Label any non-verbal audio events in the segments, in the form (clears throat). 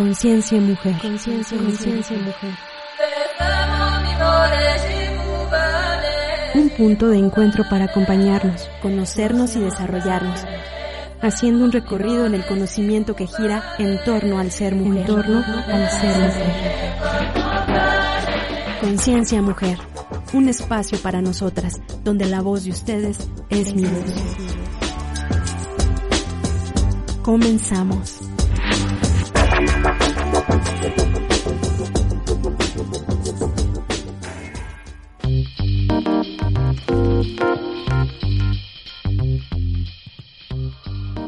Conciencia mujer. Conciencia mujer. Un punto de encuentro para acompañarnos, conocernos y desarrollarnos, haciendo un recorrido en el conocimiento que gira en torno al ser mujer. En torno al ser mujer. Conciencia mujer. Un espacio para nosotras, donde la voz de ustedes es mi voz. Comenzamos.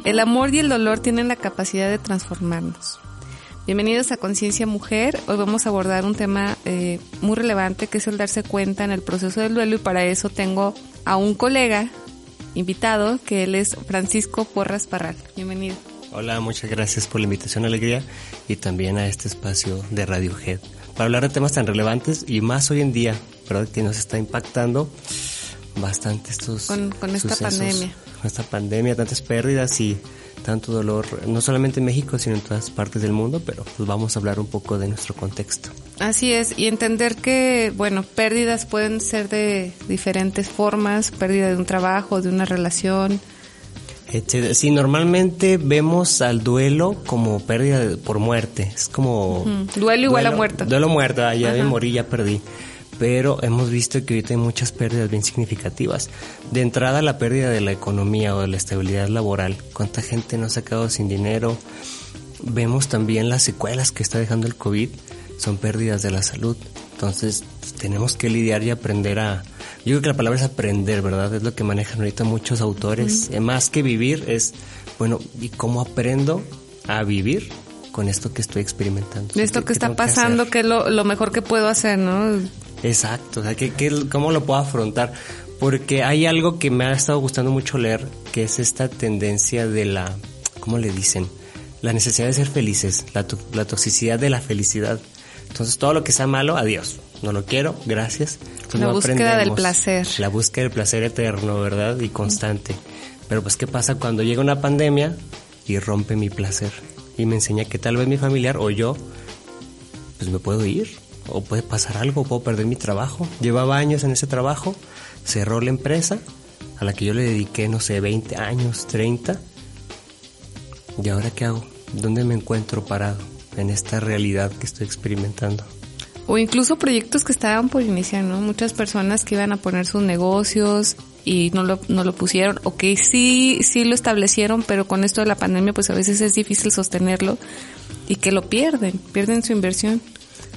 El amor y el dolor tienen la capacidad de transformarnos. Bienvenidos a Conciencia Mujer. Hoy vamos a abordar un tema eh, muy relevante que es el darse cuenta en el proceso del duelo y para eso tengo a un colega invitado que él es Francisco Porras Parral. Bienvenido. Hola, muchas gracias por la invitación, Alegría, y también a este espacio de Radio Head para hablar de temas tan relevantes y más hoy en día, ¿verdad? Que nos está impactando bastante estos con, con esta pandemia. Con esta pandemia, tantas pérdidas y tanto dolor, no solamente en México, sino en todas partes del mundo, pero pues vamos a hablar un poco de nuestro contexto. Así es, y entender que, bueno, pérdidas pueden ser de diferentes formas, pérdida de un trabajo, de una relación. Sí, normalmente vemos al duelo como pérdida por muerte, es como... Duelo igual a muerto. Duelo muerto, ah, ya me morí, ya perdí pero hemos visto que ahorita hay muchas pérdidas bien significativas. De entrada, la pérdida de la economía o de la estabilidad laboral. ¿Cuánta gente no se ha quedado sin dinero? Vemos también las secuelas que está dejando el COVID, son pérdidas de la salud. Entonces, pues, tenemos que lidiar y aprender a... Yo creo que la palabra es aprender, ¿verdad? Es lo que manejan ahorita muchos autores. Eh, más que vivir es, bueno, ¿y cómo aprendo a vivir con esto que estoy experimentando? Esto que está pasando, que, es lo, lo mejor que puedo hacer, ¿no? Exacto, o sea, ¿qué, cómo lo puedo afrontar? Porque hay algo que me ha estado gustando mucho leer, que es esta tendencia de la, ¿cómo le dicen? La necesidad de ser felices, la, la toxicidad de la felicidad. Entonces, todo lo que sea malo, adiós. No lo quiero, gracias. la búsqueda del placer. La búsqueda del placer eterno, ¿verdad? Y constante. Pero pues, ¿qué pasa cuando llega una pandemia y rompe mi placer? Y me enseña que tal vez mi familiar o yo, pues me puedo ir o puede pasar algo, puedo perder mi trabajo. Llevaba años en ese trabajo, cerró la empresa a la que yo le dediqué, no sé, 20 años, 30. ¿Y ahora qué hago? ¿Dónde me encuentro parado en esta realidad que estoy experimentando? O incluso proyectos que estaban por iniciar, ¿no? Muchas personas que iban a poner sus negocios y no lo, no lo pusieron, o que sí, sí lo establecieron, pero con esto de la pandemia pues a veces es difícil sostenerlo y que lo pierden, pierden su inversión.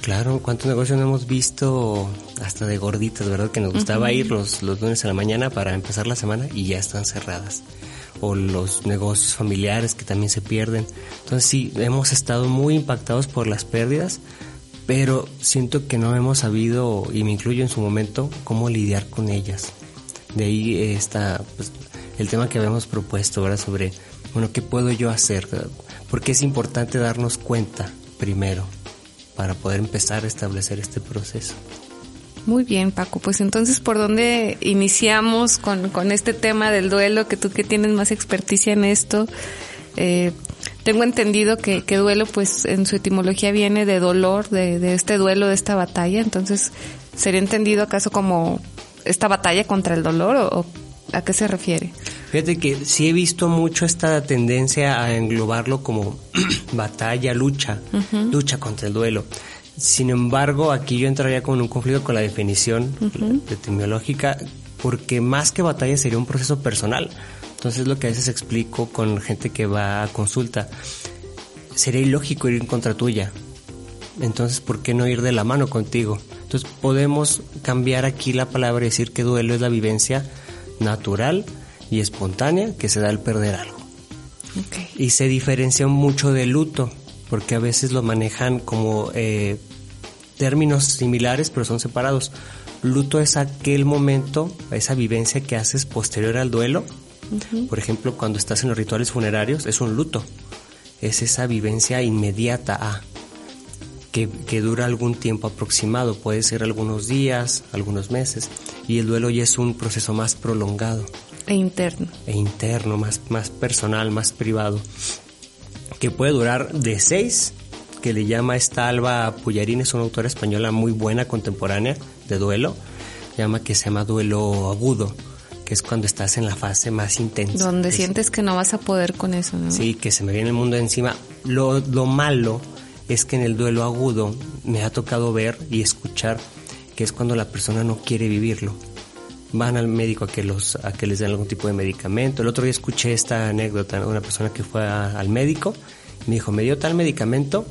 Claro, cuántos negocios no hemos visto hasta de gorditas, ¿verdad? Que nos gustaba ir los, los lunes a la mañana para empezar la semana y ya están cerradas. O los negocios familiares que también se pierden. Entonces sí, hemos estado muy impactados por las pérdidas, pero siento que no hemos sabido, y me incluyo en su momento, cómo lidiar con ellas. De ahí está pues, el tema que habíamos propuesto, ¿verdad? Sobre, bueno, ¿qué puedo yo hacer? Porque es importante darnos cuenta primero para poder empezar a establecer este proceso. Muy bien, Paco. Pues entonces, ¿por dónde iniciamos con, con este tema del duelo? Que tú que tienes más experticia en esto. Eh, tengo entendido que, que, duelo, pues en su etimología viene de dolor, de, de este duelo, de esta batalla. Entonces, ¿sería entendido acaso como esta batalla contra el dolor o, o a qué se refiere? Fíjate que sí he visto mucho esta tendencia a englobarlo como (clears throat) batalla, lucha, lucha contra el duelo. Sin embargo, aquí yo entraría con un conflicto con la definición etimológica, porque más que batalla sería un proceso personal. Entonces lo que a veces explico con gente que va a consulta, sería ilógico ir en contra tuya. Entonces, ¿por qué no ir de la mano contigo? Entonces podemos cambiar aquí la palabra y decir que duelo es la vivencia natural, y espontánea que se da al perder algo. Y se diferencia mucho del luto, porque a veces lo manejan como eh, términos similares, pero son separados. Luto es aquel momento, esa vivencia que haces posterior al duelo. Por ejemplo, cuando estás en los rituales funerarios, es un luto. Es esa vivencia inmediata a, que, que dura algún tiempo aproximado, puede ser algunos días, algunos meses, y el duelo ya es un proceso más prolongado. E interno. E interno, más, más personal, más privado. Que puede durar de 6, que le llama esta Alba Pullarín, es una autora española muy buena, contemporánea, de duelo, llama que se llama duelo agudo, que es cuando estás en la fase más intensa. Donde sientes que no vas a poder con eso, ¿no? Sí, que se me viene el mundo encima. Lo, lo malo es que en el duelo agudo me ha tocado ver y escuchar que es cuando la persona no quiere vivirlo. Van al médico a que, los, a que les den algún tipo de medicamento. El otro día escuché esta anécdota de una persona que fue al médico y me dijo, me dio tal medicamento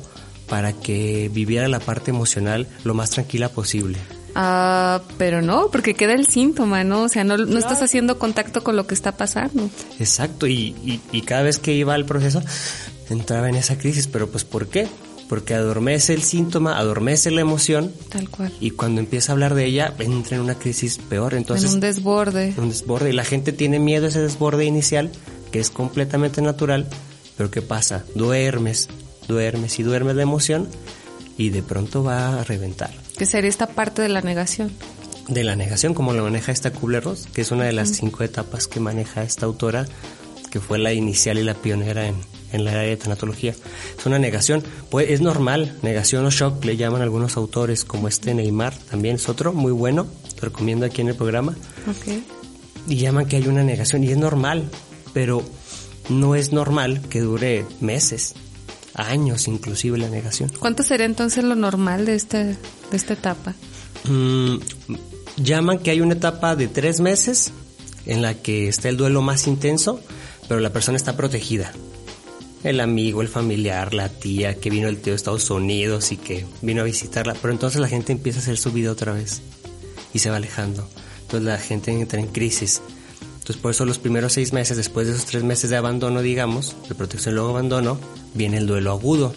para que viviera la parte emocional lo más tranquila posible. Ah, pero no, porque queda el síntoma, ¿no? O sea, no, no estás haciendo contacto con lo que está pasando. Exacto, y, y, y cada vez que iba al proceso entraba en esa crisis, pero pues ¿por qué? Porque adormece el síntoma, adormece la emoción. Tal cual. Y cuando empieza a hablar de ella, entra en una crisis peor. Entonces, en un desborde. Un desborde. Y la gente tiene miedo a ese desborde inicial, que es completamente natural. Pero ¿qué pasa? Duermes, duermes y duermes la emoción y de pronto va a reventar. ¿Qué sería esta parte de la negación? De la negación, como lo maneja esta Kubler-Ross, que es una de las cinco etapas que maneja esta autora, que fue la inicial y la pionera en, en la tanatología. Es una negación, pues es normal, negación o shock le llaman algunos autores, como este Neymar, también es otro muy bueno, lo recomiendo aquí en el programa. Okay. Y llaman que hay una negación y es normal, pero no es normal que dure meses, años inclusive la negación. ¿Cuánto sería entonces lo normal de, este, de esta etapa? Mm, llaman que hay una etapa de tres meses en la que está el duelo más intenso, pero la persona está protegida el amigo, el familiar, la tía, que vino el tío de Estados Unidos y que vino a visitarla, pero entonces la gente empieza a hacer su vida otra vez y se va alejando. Entonces la gente entra en crisis. Entonces por eso los primeros seis meses, después de esos tres meses de abandono, digamos, de protección luego abandono, viene el duelo agudo.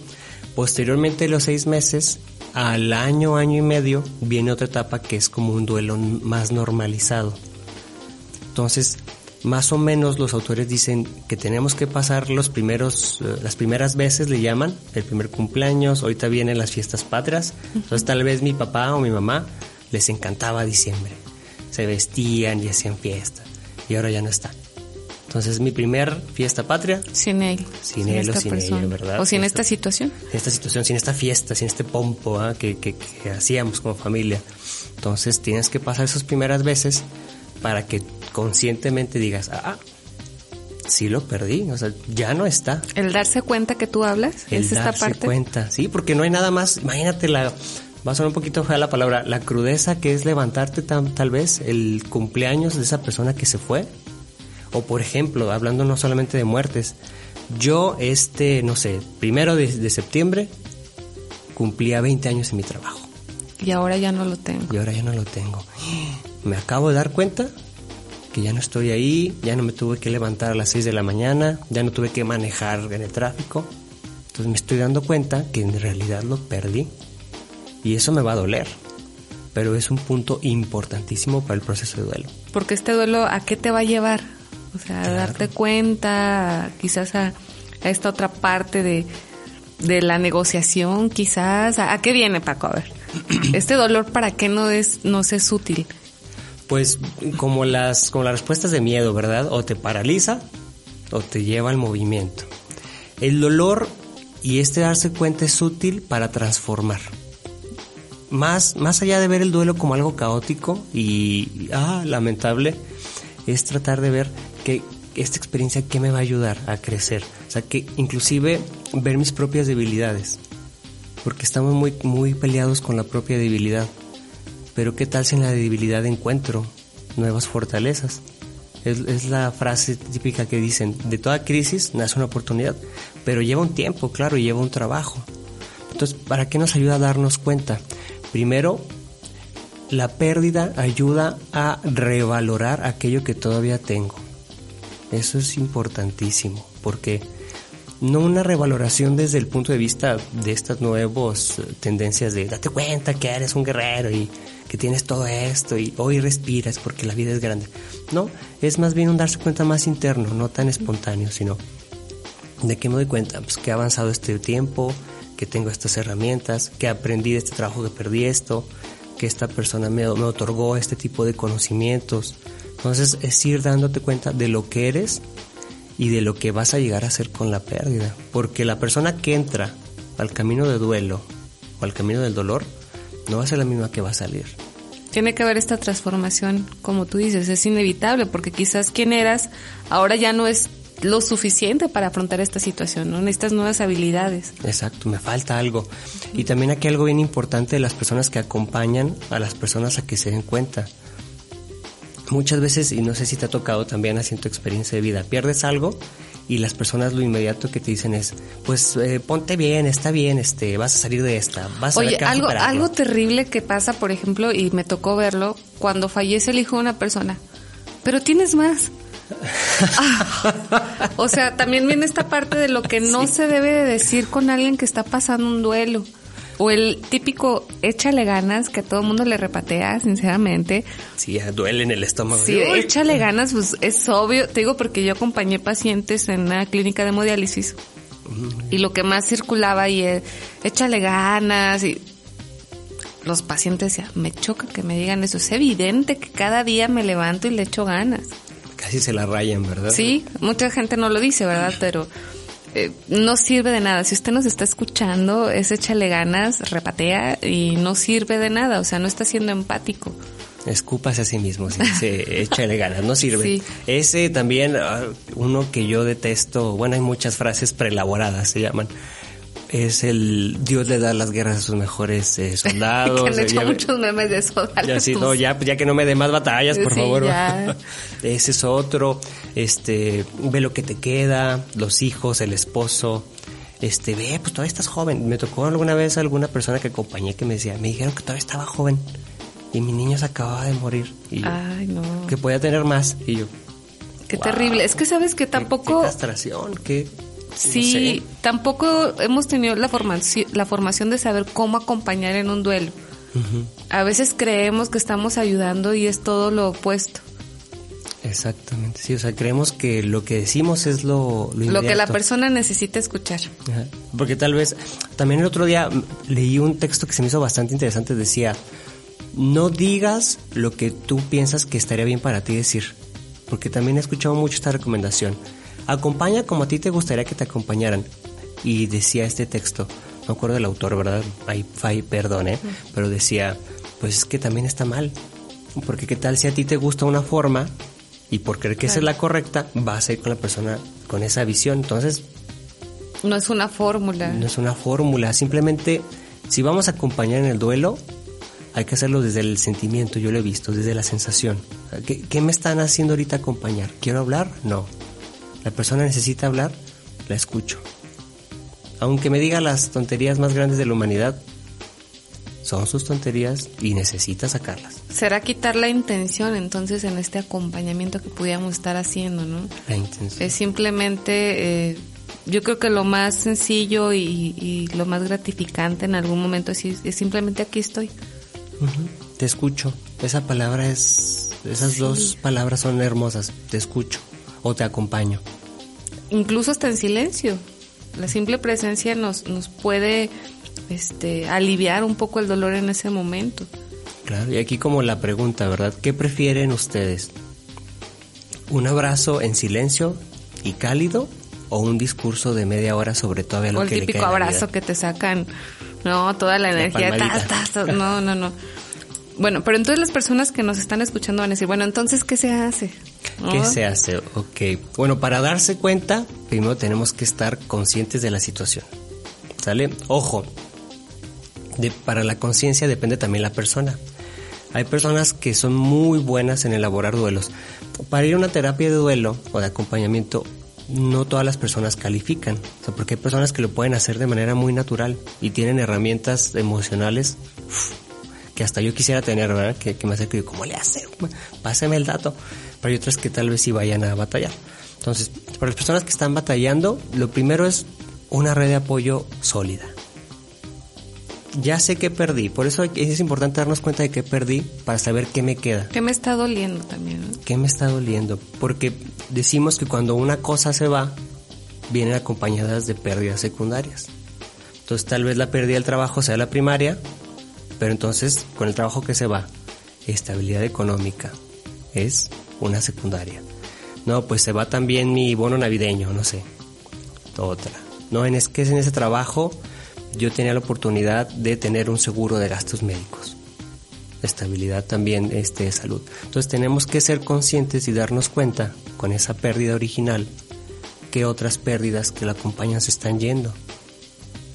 Posteriormente los seis meses, al año, año y medio, viene otra etapa que es como un duelo más normalizado. Entonces, más o menos los autores dicen que tenemos que pasar los primeros, eh, las primeras veces le llaman, el primer cumpleaños, ahorita vienen las fiestas patrias, entonces tal vez mi papá o mi mamá les encantaba diciembre, se vestían y hacían fiesta, y ahora ya no está. Entonces mi primer fiesta patria. Sin él. Sin, él o sin ella, ¿verdad? O sin esta, situación. Sin esta situación, sin esta fiesta, sin este pompo ¿ah? que, que, que hacíamos como familia. Entonces tienes que pasar esas primeras veces para que conscientemente digas, ah, sí lo perdí, o sea, ya no está. El darse cuenta que tú hablas, El es esta darse parte. cuenta, sí, porque no hay nada más, imagínate la, va a sonar un poquito fea la palabra, la crudeza que es levantarte tam- tal vez el cumpleaños de esa persona que se fue. O por ejemplo, hablando no solamente de muertes, yo este, no sé, primero de, de septiembre cumplía 20 años en mi trabajo Y ahora ya no lo tengo. y ahora ya no lo tengo. Me acabo de dar cuenta que ya no estoy ahí, ya no me tuve que levantar a las 6 de la mañana, ya no tuve que manejar en el tráfico. Entonces me estoy dando cuenta que en realidad lo perdí. Y eso me va a doler. Pero es un punto importantísimo para el proceso de duelo. Porque este duelo, ¿a qué te va a llevar? O sea, a Claro. darte cuenta, a- quizás a, a esta otra parte de, de la negociación, quizás. ¿A, a qué viene, Paco? A ver. (clears throat) Este dolor, ¿para qué no es, no es útil? Pues como las, como las respuestas de miedo, ¿verdad? O te paraliza o te lleva al movimiento. El dolor y este darse cuenta es útil para transformar. Más, más allá de ver el duelo como algo caótico y ah, lamentable, es tratar de ver que esta experiencia qué me va a ayudar a crecer. O sea, que inclusive ver mis propias debilidades. Porque estamos muy, muy peleados con la propia debilidad. Pero qué tal si en la debilidad encuentro nuevas fortalezas. Es, es la frase típica que dicen, de toda crisis nace una oportunidad, pero lleva un tiempo, claro, y lleva un trabajo. Entonces, ¿para qué nos ayuda a darnos cuenta? Primero, la pérdida ayuda a revalorar aquello que todavía tengo. Eso es importantísimo, porque no una revaloración desde el punto de vista de estas nuevas eh, tendencias de date cuenta que eres un guerrero y que tienes todo esto y hoy respiras porque la vida es grande. No, es más bien un darse cuenta más interno, no tan espontáneo, sino de qué me doy cuenta, pues que he avanzado este tiempo, que tengo estas herramientas, que aprendí de este trabajo que perdí esto, que esta persona me, me otorgó este tipo de conocimientos. Entonces es ir dándote cuenta de lo que eres y de lo que vas a llegar a hacer con la pérdida. Porque la persona que entra al camino de duelo o al camino del dolor, no va a ser la misma que va a salir. Tiene que haber esta transformación, como tú dices, es inevitable, porque quizás quien eras ahora ya no es lo suficiente para afrontar esta situación, ¿no? Necesitas nuevas habilidades. Exacto, me falta algo. Y también aquí algo bien importante de las personas que acompañan a las personas a que se den cuenta. Muchas veces, y no sé si te ha tocado también así en tu experiencia de vida, pierdes algo y las personas lo inmediato que te dicen es, pues eh, ponte bien, está bien, este, vas a salir de esta, vas Oye, a ver algo, algo terrible que pasa, por ejemplo, y me tocó verlo, cuando fallece el hijo de una persona, pero tienes más. Ah, o sea, también viene esta parte de lo que no (laughs) se debe de decir con alguien que está pasando un duelo. O el típico échale ganas que a todo el mundo le repatea, sinceramente. Sí, duele en el estómago. Sí, échale ganas, pues es obvio. Te digo porque yo acompañé pacientes en una clínica de hemodiálisis. Y lo que más circulaba ahí es échale ganas y los pacientes decían, me choca que me digan eso. Es evidente que cada día me levanto y le echo ganas. Casi se la rayan, ¿verdad? Sí, mucha gente no lo dice, ¿verdad? Pero eh, no sirve de nada. Si usted nos está escuchando, es échale ganas, repatea y no sirve de nada. O sea, no está siendo empático. Escúpase a sí mismo, sí, se (laughs) échale ganas, no sirve. Ese también, ah, uno que yo detesto, bueno, hay muchas frases preelaboradas, se llaman es el Dios le da las guerras a sus mejores eh, (laughs) soldados. que han hecho muchos memes de eso. Ya, sí, no, ya, ya que no me dé más batallas, por favor. (laughs) Ese es otro. Este, ve lo que te queda, los hijos, el esposo. Este, ve, pues todavía estás joven. Me tocó alguna vez alguna persona que acompañé que me decía, me dijeron que todavía estaba joven y mi niño se acababa de morir. Y Ay, no. Que podía tener más. Y yo, Qué terrible. Es que sabes que tampoco. Qué, castración, qué Sí, tampoco hemos tenido la formación, la formación de saber cómo acompañar en un duelo. A veces creemos que estamos ayudando y es todo lo opuesto. Exactamente, sí, o sea, creemos que lo que decimos es lo Lo, lo que la persona necesita escuchar. Porque tal vez, también el otro día leí un texto que se me hizo bastante interesante, decía, no digas lo que tú piensas que estaría bien para ti decir, porque también he escuchado mucho esta recomendación acompaña como a ti te gustaría que te acompañaran. Y decía este texto, no acuerdo del autor, ¿verdad? Ahí, ahí perdone, pero decía, pues es que también está mal. Porque qué tal si a ti te gusta una forma y por creer que esa es la correcta, vas a ir con la persona con esa visión. Entonces... No es una fórmula. No es una fórmula. Simplemente, si vamos a acompañar en el duelo, hay que hacerlo desde el sentimiento, yo lo he visto, desde la sensación. ¿Qué, qué me están haciendo ahorita acompañar? ¿Quiero hablar? No la persona necesita hablar, la escucho. Aunque me diga las tonterías más grandes de la humanidad, son sus tonterías y necesita sacarlas. Será quitar la intención entonces en este acompañamiento que pudiéramos estar haciendo, ¿no? La intención. Es simplemente, eh, yo creo que lo más sencillo y, lo más gratificante en algún momento es, es simplemente aquí estoy. Te escucho. Esa palabra es, esas dos palabras son hermosas. Te escucho o te acompaño. Incluso hasta en silencio. La simple presencia nos, nos puede este, aliviar un poco el dolor en ese momento. Claro, y aquí como la pregunta, ¿verdad? ¿Qué prefieren ustedes? ¿Un abrazo en silencio y cálido o un discurso de media hora sobre todo lo o el típico abrazo que te sacan, no, toda la, energía, no, no, no. (laughs) Bueno, pero entonces las personas que nos están escuchando van a decir, bueno, entonces, ¿qué se hace? ¿Qué se hace? Ok. Bueno, para darse cuenta, primero tenemos que estar conscientes de la situación. ¿Sale? Ojo, de, para la conciencia depende también la persona. Hay personas que son muy buenas en elaborar duelos. Para ir a una terapia de duelo o de acompañamiento, no todas las personas califican. O sea, porque hay personas que lo pueden hacer de manera muy natural y tienen herramientas emocionales que hasta yo quisiera tener, ¿verdad? Que, me hace que, ¿cómo le hace? Páseme el dato. Pero hay otras que tal vez sí vayan a batallar. Entonces, para las personas que están batallando, lo primero es una red de apoyo sólida. Ya sé que perdí, por eso es importante darnos cuenta de que perdí para saber qué me queda. ¿Qué me está doliendo también? ¿Qué me está doliendo? Porque decimos que cuando una cosa se va, vienen acompañadas de pérdidas secundarias. Entonces tal vez la pérdida del trabajo sea la primaria, pero entonces, con el trabajo que se va, estabilidad económica es una secundaria. No, pues se va también mi bono navideño, no sé. Otra. No, en es que en ese trabajo yo tenía la oportunidad de tener un seguro de gastos médicos. Estabilidad también este, de salud. Entonces tenemos que ser conscientes y darnos cuenta con esa pérdida original que otras pérdidas que la acompañan se están yendo.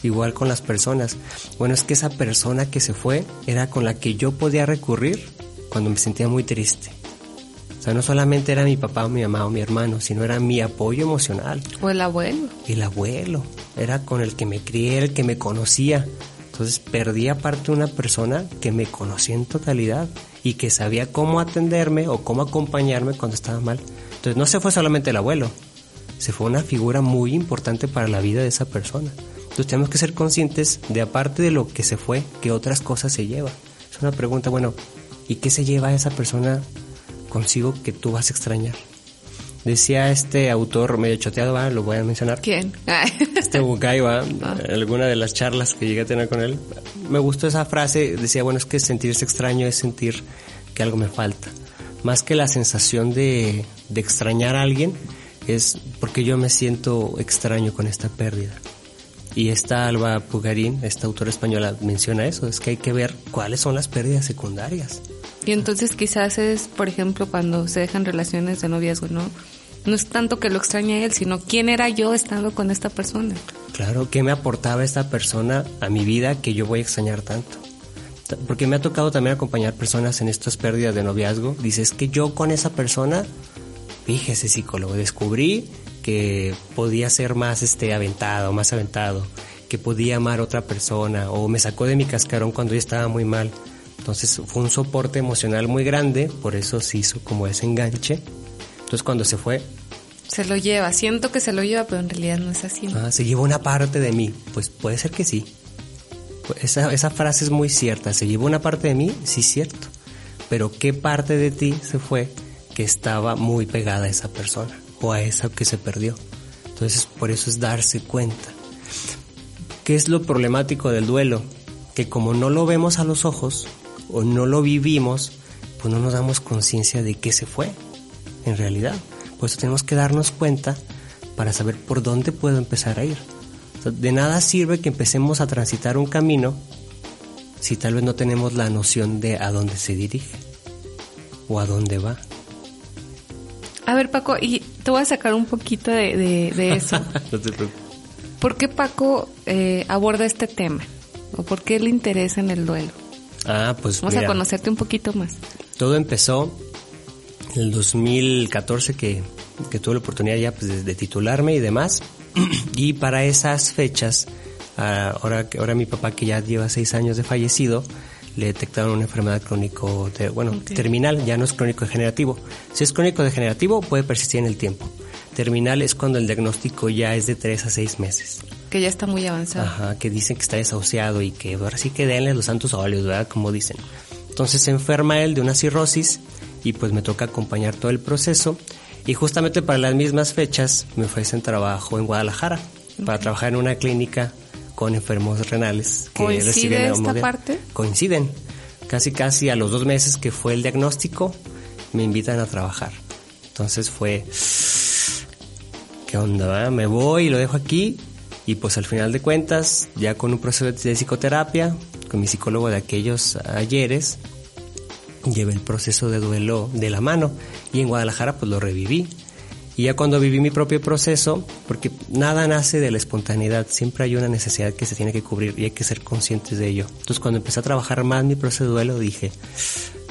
Igual con las personas. Bueno, es que esa persona que se fue era con la que yo podía recurrir cuando me sentía muy triste. O sea, no solamente era mi papá o mi mamá o mi hermano, sino era mi apoyo emocional. O el abuelo. El abuelo. Era con el que me crié, el que me conocía. Entonces perdí aparte una persona que me conocía en totalidad y que sabía cómo atenderme o cómo acompañarme cuando estaba mal. Entonces no se fue solamente el abuelo, se fue una figura muy importante para la vida de esa persona. Entonces tenemos que ser conscientes de aparte de lo que se fue, que otras cosas se lleva. Es una pregunta, bueno, ¿y qué se lleva esa persona consigo que tú vas a extrañar? Decía este autor medio choteado, lo voy a mencionar. ¿Quién? (laughs) este Bukai, alguna de las charlas que llegué a tener con él. Me gustó esa frase, decía, bueno, es que sentirse extraño es sentir que algo me falta. Más que la sensación de, de extrañar a alguien, es porque yo me siento extraño con esta pérdida. Y esta Alba Pugarín, esta autora española, menciona eso, es que hay que ver cuáles son las pérdidas secundarias. Y entonces quizás es, por ejemplo, cuando se dejan relaciones de noviazgo, ¿no? No es tanto que lo extrañe a él, sino quién era yo estando con esta persona. Claro, ¿qué me aportaba esta persona a mi vida que yo voy a extrañar tanto? Porque me ha tocado también acompañar personas en estas pérdidas de noviazgo. Dices que yo con esa persona, fíjese psicólogo, descubrí que podía ser más este aventado, más aventado, que podía amar a otra persona o me sacó de mi cascarón cuando yo estaba muy mal. Entonces fue un soporte emocional muy grande, por eso se hizo como ese enganche. Entonces cuando se fue... Se lo lleva, siento que se lo lleva, pero en realidad no es así. Ah, se llevó una parte de mí, pues puede ser que sí. Esa, esa frase es muy cierta, se llevó una parte de mí, sí cierto. Pero ¿qué parte de ti se fue que estaba muy pegada a esa persona o a esa que se perdió? Entonces por eso es darse cuenta. ¿Qué es lo problemático del duelo? Que como no lo vemos a los ojos, o no lo vivimos, pues no nos damos conciencia de qué se fue en realidad. Por eso tenemos que darnos cuenta para saber por dónde puedo empezar a ir. de nada sirve que empecemos a transitar un camino si tal vez no tenemos la noción de a dónde se dirige o a dónde va. A ver, Paco, y te voy a sacar un poquito de, eso. (laughs) no te preocupes. ¿Por qué Paco eh, aborda este tema? ¿O por qué le interesa en el duelo? Ah, pues Vamos a conocerte un poquito más. Todo empezó en el 2014 que, que tuve la oportunidad ya pues, de, titularme y demás. (clears throat) y para esas fechas, ah, ahora, ahora mi papá que ya lleva seis años de fallecido, le detectaron una enfermedad crónico, bueno, terminal, ya no es crónico degenerativo. Si es crónico degenerativo puede persistir en el tiempo. Terminal es cuando el diagnóstico ya es de tres a seis meses que ya está muy avanzado. Ajá, que dicen que está desahuciado y que ahora sí que denle los santos óleos, ¿verdad? Como dicen. Entonces se enferma él de una cirrosis y pues me toca acompañar todo el proceso. Y justamente para las mismas fechas me ofrecen trabajo en Guadalajara para trabajar en una clínica con enfermos renales. Que ¿Coincide esta parte? Coinciden. Casi casi a los dos meses que fue el diagnóstico me invitan a trabajar. Entonces fue... ¿Qué onda? Me voy y lo dejo aquí y pues al final de cuentas, ya con un proceso de psicoterapia, con mi psicólogo de aquellos ayeres, llevé el proceso de duelo de la mano y en Guadalajara pues lo reviví. Y ya cuando viví mi propio proceso, porque nada nace de la espontaneidad, siempre hay una necesidad que se tiene que cubrir y hay que ser conscientes de ello. Entonces cuando empecé a trabajar más mi proceso de duelo dije,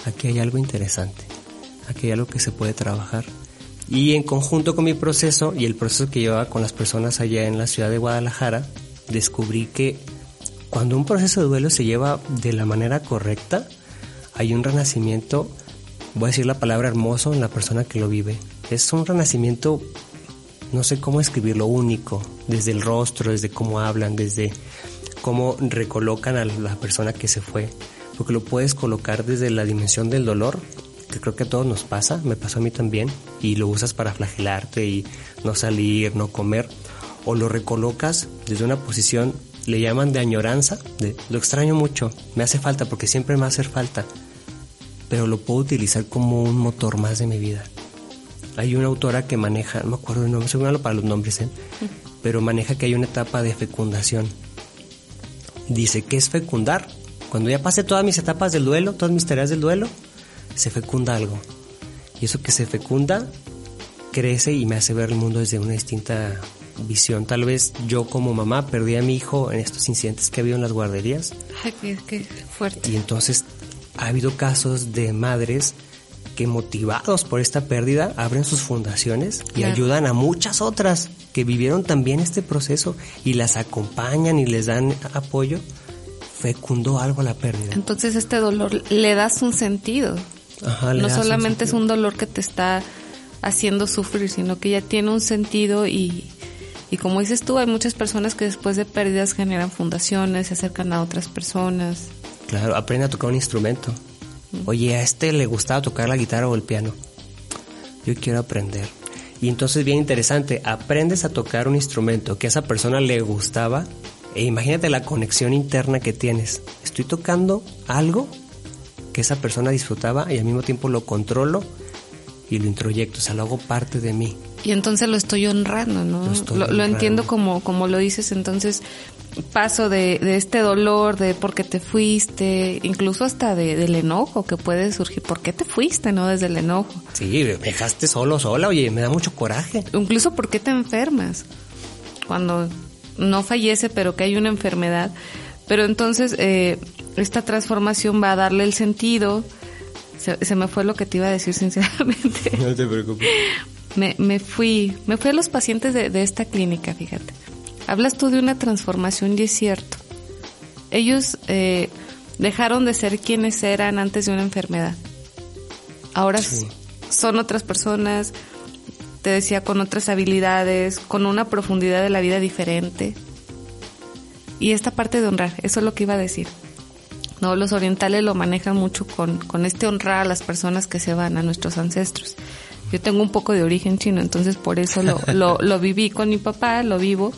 aquí hay algo interesante, aquí hay algo que se puede trabajar y en conjunto con mi proceso y el proceso que llevaba con las personas allá en la ciudad de Guadalajara, descubrí que cuando un proceso de duelo se lleva de la manera correcta, hay un renacimiento, voy a decir la palabra hermoso en la persona que lo vive. Es un renacimiento, no sé cómo escribirlo, único, desde el rostro, desde cómo hablan, desde cómo recolocan a la persona que se fue, porque lo puedes colocar desde la dimensión del dolor que creo que a todos nos pasa, me pasó a mí también, y lo usas para flagelarte y no salir, no comer, o lo recolocas desde una posición, le llaman de añoranza, de lo extraño mucho, me hace falta porque siempre me va a hacer falta, pero lo puedo utilizar como un motor más de mi vida. Hay una autora que maneja, no me acuerdo el nombre, soy malo para los nombres, ¿eh? pero maneja que hay una etapa de fecundación dice que es fecundar. Cuando ya pase todas mis etapas del duelo, todas mis tareas del duelo, se fecunda algo. Y eso que se fecunda crece y me hace ver el mundo desde una distinta visión. Tal vez yo como mamá perdí a mi hijo en estos incidentes que ha habido en las guarderías. Ay, qué, qué fuerte. Y entonces ha habido casos de madres que motivados por esta pérdida abren sus fundaciones y Claro. ayudan a muchas otras que vivieron también este proceso y las acompañan y les dan apoyo. Fecundó algo la pérdida. Entonces este dolor le das un sentido. Ajá, le no solamente es un dolor que te está haciendo sufrir, sino que ya tiene un sentido y, y como dices tú, hay muchas personas que después de pérdidas generan fundaciones, se acercan a otras personas. Claro, aprende a tocar un instrumento. Oye, a este le gustaba tocar la guitarra o el piano. Yo quiero aprender. Y entonces bien interesante, aprendes a tocar un instrumento que a esa persona le gustaba e imagínate la conexión interna que tienes. Estoy tocando algo que esa persona disfrutaba y al mismo tiempo lo controlo y lo introyecto, o sea, lo hago parte de mí. Y entonces lo estoy honrando, ¿no? Lo estoy Lo, lo honrando. entiendo como, como lo dices, entonces paso de, de este dolor, de por qué te fuiste, incluso hasta de, del enojo que puede surgir, ¿por qué te fuiste, no? Desde el enojo. Sí, me dejaste solo, sola, oye, me da mucho coraje. incluso por qué te enfermas cuando no fallece pero que hay una enfermedad pero entonces eh, esta transformación va a darle el sentido se, se me fue lo que te iba a decir sinceramente (laughs) No te preocupes. me, me fui me fui a los pacientes de, de esta clínica fíjate hablas tú de una transformación y es cierto ellos eh, dejaron de ser quienes eran antes de una enfermedad ahora Sí. son otras personas te decía, con otras habilidades, con una profundidad de la vida diferente. Y esta parte de honrar, eso es lo que iba a decir. No, los orientales lo manejan mucho con, con este honrar a las personas que se van, a nuestros ancestros. Yo tengo un poco de origen chino, entonces por eso lo, (laughs) lo, lo viví con mi papá, lo vivo.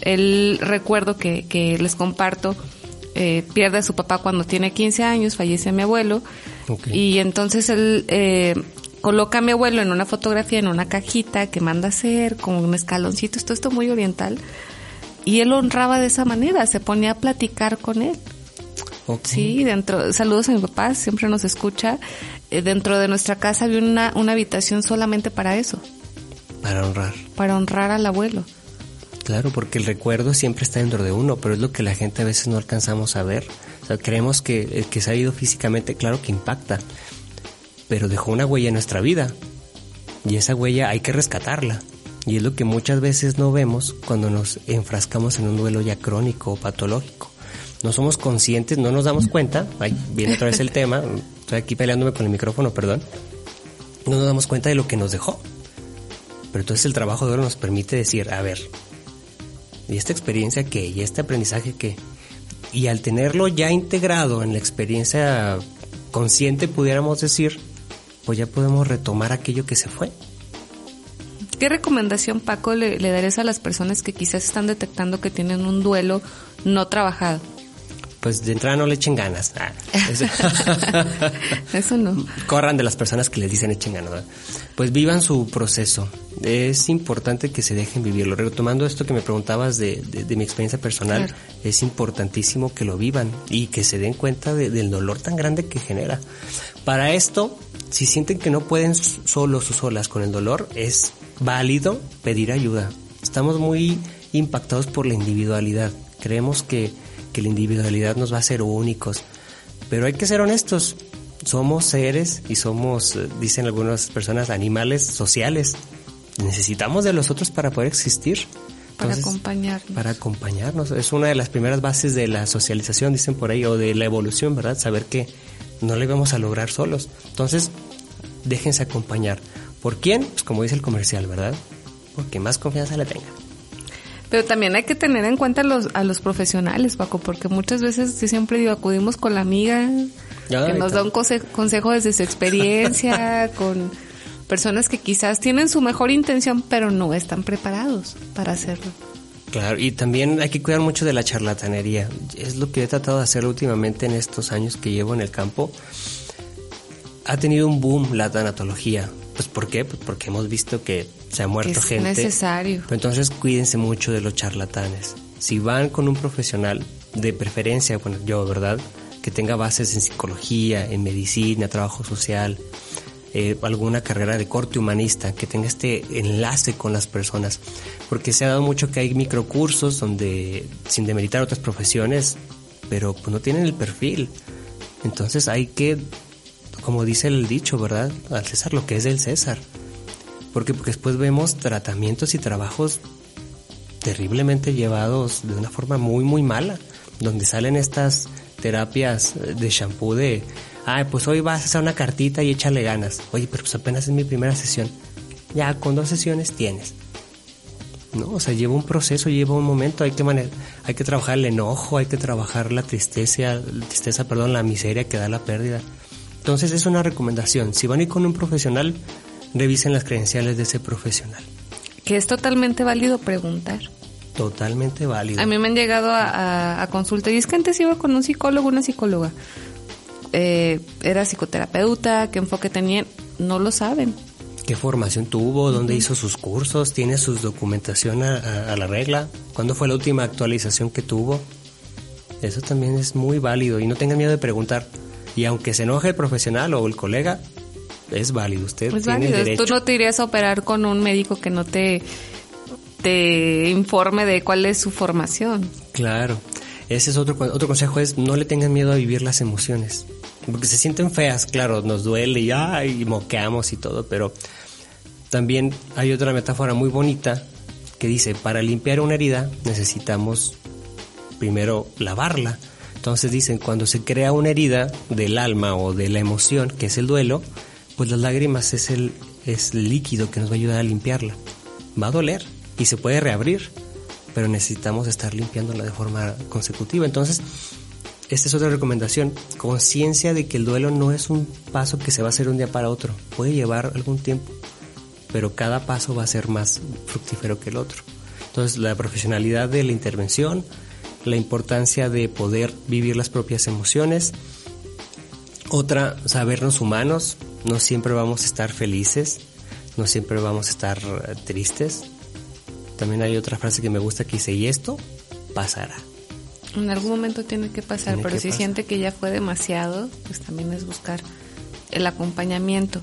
Él recuerdo que, que les comparto, eh, pierde a su papá cuando tiene 15 años, fallece mi abuelo, y entonces él eh, coloca a mi abuelo en una fotografía, en una cajita que manda a hacer, con un escaloncito, todo esto muy oriental. Y él honraba de esa manera, se ponía a platicar con él. Sí, dentro, saludos a mi papá, siempre nos escucha. Eh, dentro de nuestra casa había una, una habitación solamente para eso, Para honrar. para honrar al abuelo. Claro, porque el recuerdo siempre está dentro de uno, pero es lo que la gente a veces no alcanzamos a ver. O sea, creemos que el que se ha ido físicamente, claro que impacta, pero dejó una huella en nuestra vida. Y esa huella hay que rescatarla. Y es lo que muchas veces no vemos cuando nos enfrascamos en un duelo ya crónico o patológico. No somos conscientes, no nos damos cuenta. Ay, viene otra vez el (laughs) tema. Estoy aquí peleándome con el micrófono, perdón. No nos damos cuenta de lo que nos dejó. Pero entonces el trabajo de oro nos permite decir, a ver, ¿y esta experiencia qué? ¿Y este aprendizaje qué? Y al tenerlo ya integrado en la experiencia consciente, pudiéramos decir, pues ya podemos retomar aquello que se fue. ¿Qué recomendación, Paco, le, le darías a las personas que quizás están detectando que tienen un duelo no trabajado? Pues de entrada no le echen ganas. Ah, eso- (laughs) Eso no. Corran de las personas que les dicen echen ganas. Pues vivan su proceso. Es importante que se dejen vivirlo. Retomando esto que me preguntabas de, de- de mi experiencia personal, Claro. es importantísimo que lo vivan y que se den cuenta de- del dolor tan grande que genera. Para esto, si sienten que no pueden solos o solas con el dolor, es válido pedir ayuda. Estamos muy impactados por la individualidad. Creemos que, que la individualidad nos va a hacer únicos. Pero hay que ser honestos. Somos seres y somos, eh, dicen algunas personas, animales sociales. Necesitamos de los otros para poder existir. Para acompañarnos. Para acompañarnos. Es una de las primeras bases de la socialización, dicen por ahí, o de la evolución, ¿verdad? Saber que no le vamos a lograr solos. Entonces, déjense acompañar. ¿Por quién? Pues como dice el comercial, ¿verdad? Porque más confianza le tenga. Pero también hay que tener en cuenta a los, a los profesionales, Paco, porque muchas veces, yo siempre digo, acudimos con la amiga Ya, que nos ahorita. da un conse- consejo desde su experiencia, (laughs) con personas que quizás tienen su mejor intención, pero no están preparados para hacerlo. Claro, y también hay que cuidar mucho de la charlatanería. Es lo que he tratado de hacer últimamente en estos años que llevo en el campo. Ha tenido un boom la tanatología. Pues ¿por qué? Pues porque hemos visto que se ha muerto Es gente. necesario. Pero entonces cuídense mucho de los charlatanes. Si van con un profesional, de preferencia, bueno, yo, ¿verdad? Que tenga bases en psicología, en medicina, trabajo social, eh, alguna carrera de corte humanista, que tenga este enlace con las personas. Porque se ha dado mucho que hay microcursos donde, sin demeritar otras profesiones, pero pues no tienen el perfil. Entonces hay que, como dice el dicho, ¿verdad? Al César lo que es del César. ¿Por qué? Porque después vemos tratamientos y trabajos terriblemente llevados de una forma muy, muy mala, donde salen estas terapias de shampoo de, ay, pues hoy vas a hacer una cartita y échale ganas. Oye, pero pues apenas es mi primera sesión. Ya, con dos sesiones tienes. ¿no? O sea, lleva un proceso, lleva un momento, hay que hay que trabajar el enojo, hay que trabajar la tristeza, tristeza, perdón, la miseria que da la pérdida. Entonces es una recomendación, si van a ir con un profesional, revisen las credenciales de ese profesional. Que es totalmente válido preguntar. Totalmente válido. A mí me han llegado a, consulta y es que antes iba con un psicólogo, una psicóloga. Eh, era psicoterapeuta, qué enfoque tenía, no lo saben qué formación tuvo, dónde hizo sus cursos, tiene su documentación a, la regla, cuándo fue la última actualización que tuvo. Eso también es muy válido y no tengan miedo de preguntar. Y aunque se enoje el profesional o el colega, es válido. Usted tiene derecho. Tú no te irías a operar con un médico que no te, te informe de cuál es su formación. Claro. Ese es otro, otro consejo es no le tengan miedo a vivir las emociones. Porque se sienten feas, claro, nos duele y, ay, moqueamos y todo, pero también hay otra metáfora muy bonita que dice, para limpiar una herida necesitamos primero lavarla. Entonces dicen, cuando se crea una herida del alma o de la emoción, que es el duelo, pues las lágrimas es el, es líquido que nos va a ayudar a limpiarla. Va a doler y se puede reabrir, pero necesitamos estar limpiándola de forma consecutiva. Entonces, esta es otra recomendación, conciencia de que el duelo no es un paso que se va a hacer un día para otro, puede llevar algún tiempo, pero cada paso va a ser más fructífero que el otro. Entonces, la profesionalidad de la intervención, la importancia de poder vivir las propias emociones, otra, sabernos humanos, no siempre vamos a estar felices, no siempre vamos a estar eh, tristes, también hay otra frase que me gusta que dice, y esto pasará. En algún momento tiene que pasar, pero si siente que ya fue demasiado, pues también es buscar el acompañamiento.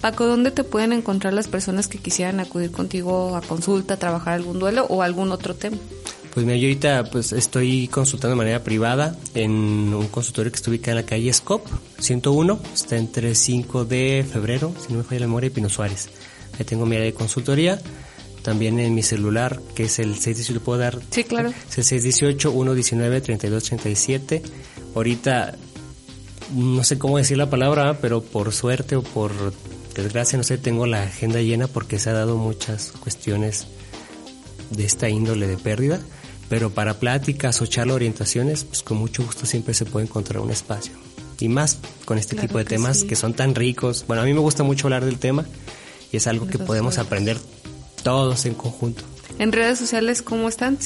Paco, ¿dónde te pueden encontrar las personas que quisieran acudir contigo a consulta, trabajar algún duelo o algún otro tema? Pues mira, yo ahorita pues estoy consultando de manera privada en un consultorio que está ubicado en la calle Scop 101, está entre 5 de febrero, si no me falla la memoria, y Pino Suárez. Ahí tengo mi área de consultoría también en mi celular, que es el 618, ¿puedo dar? Sí, claro. Es el 618-119-3237. Ahorita, no sé cómo decir la palabra, pero por suerte o por desgracia, no sé, tengo la agenda llena porque se ha dado muchas cuestiones de esta índole de pérdida. Pero para pláticas o charla orientaciones, pues con mucho gusto siempre se puede encontrar un espacio. Y más con este tipo de temas que son tan ricos. Bueno, a mí me gusta mucho hablar del tema y es algo que podemos aprender todos en conjunto. ¿En redes sociales cómo están?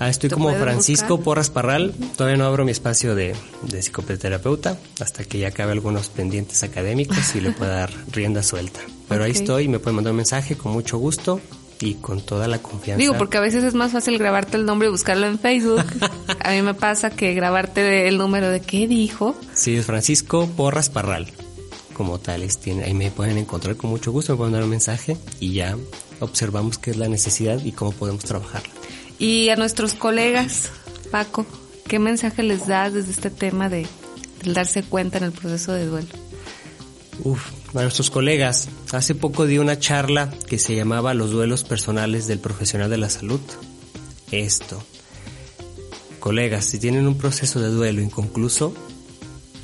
ah, estoy como Francisco Porras Parral. Todavía no abro mi espacio de, de psicoterapeuta hasta que ya acabe algunos pendientes académicos y le pueda dar rienda suelta. Pero ahí estoy, me pueden mandar un mensaje con mucho gusto y con toda la confianza. Digo, porque a veces es más fácil grabarte el nombre y buscarlo en Facebook. (laughs) a mí me pasa que grabarte el número de qué dijo. Sí, es Francisco Porras Parral. Como tales, tiene, ahí me pueden encontrar con mucho gusto, me pueden dar un mensaje y ya observamos qué es la necesidad y cómo podemos trabajarla. Y a nuestros colegas, Paco, ¿qué mensaje les das desde este tema de, darse cuenta en el proceso de duelo? Uf, a nuestros colegas, hace poco di una charla que se llamaba Los duelos personales del profesional de la salud. Esto. Colegas, si tienen un proceso de duelo inconcluso,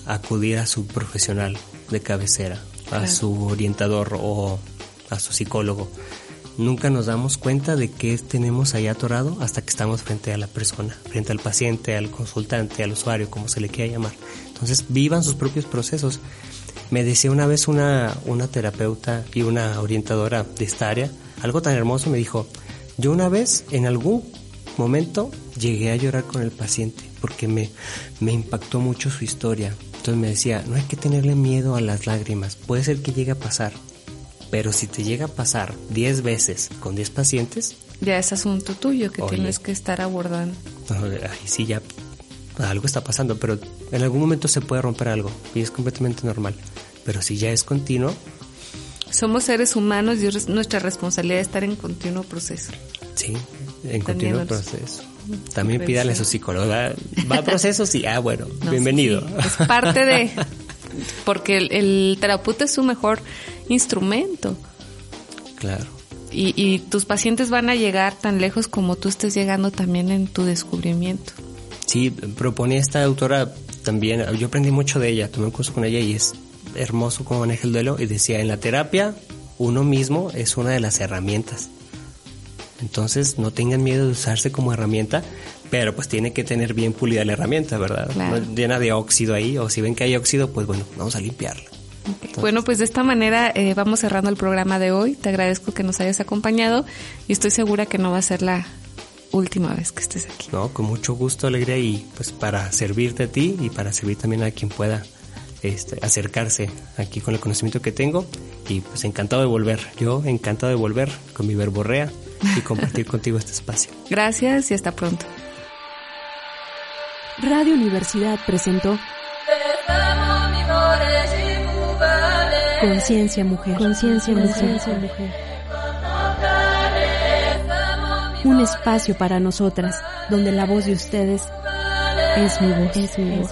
acudir a su profesional de cabecera, a su orientador o a su psicólogo nunca nos damos cuenta de qué tenemos ahí atorado hasta que estamos frente a la persona, frente al paciente, al consultante, al usuario, como se le quiera llamar. Entonces, vivan sus propios procesos. Me decía una vez una, una terapeuta y una orientadora de esta área, algo tan hermoso, me dijo, yo una vez, en algún momento, llegué a llorar con el paciente porque me, me impactó mucho su historia. Entonces me decía, no hay que tenerle miedo a las lágrimas, puede ser que llegue a pasar, pero si te llega a pasar 10 veces con 10 pacientes... Ya es asunto tuyo que tienes que estar abordando. Ahí sí ya algo está pasando, pero en algún momento se puede romper algo y es completamente normal. Pero si ya es continuo... Somos seres humanos y es nuestra responsabilidad estar en continuo proceso. Sí, en continuo proceso. También pídale a su psicóloga. ¿Va a proceso? Sí. Ah, bueno, bienvenido. es parte de... (laughs) Porque el, terapeuta es su mejor instrumento. Claro. Y, y, tus pacientes van a llegar tan lejos como tú estés llegando también en tu descubrimiento. Sí, proponía esta autora también, yo aprendí mucho de ella, tomé un curso con ella y es hermoso cómo maneja el duelo y decía, en la terapia uno mismo es una de las herramientas. Entonces no tengan miedo de usarse como herramienta, pero pues tiene que tener bien pulida la herramienta, ¿verdad? No llena de óxido ahí, o si ven que hay óxido, pues bueno, vamos a limpiarla. bueno, pues de esta manera eh, vamos cerrando el programa de hoy. Te agradezco que nos hayas acompañado y estoy segura que no va a ser la última vez que estés aquí. No, con mucho gusto, alegría y pues para servirte a ti y para servir también a quien pueda este, acercarse aquí con el conocimiento que tengo y pues encantado de volver. Yo encantado de volver con mi verborrea y compartir (laughs) contigo este espacio. Gracias y hasta pronto. Radio Universidad presentó Conciencia Mujer. Conciencia Mujer. Un espacio para nosotras, donde la voz de ustedes es mi voz. Es mi voz.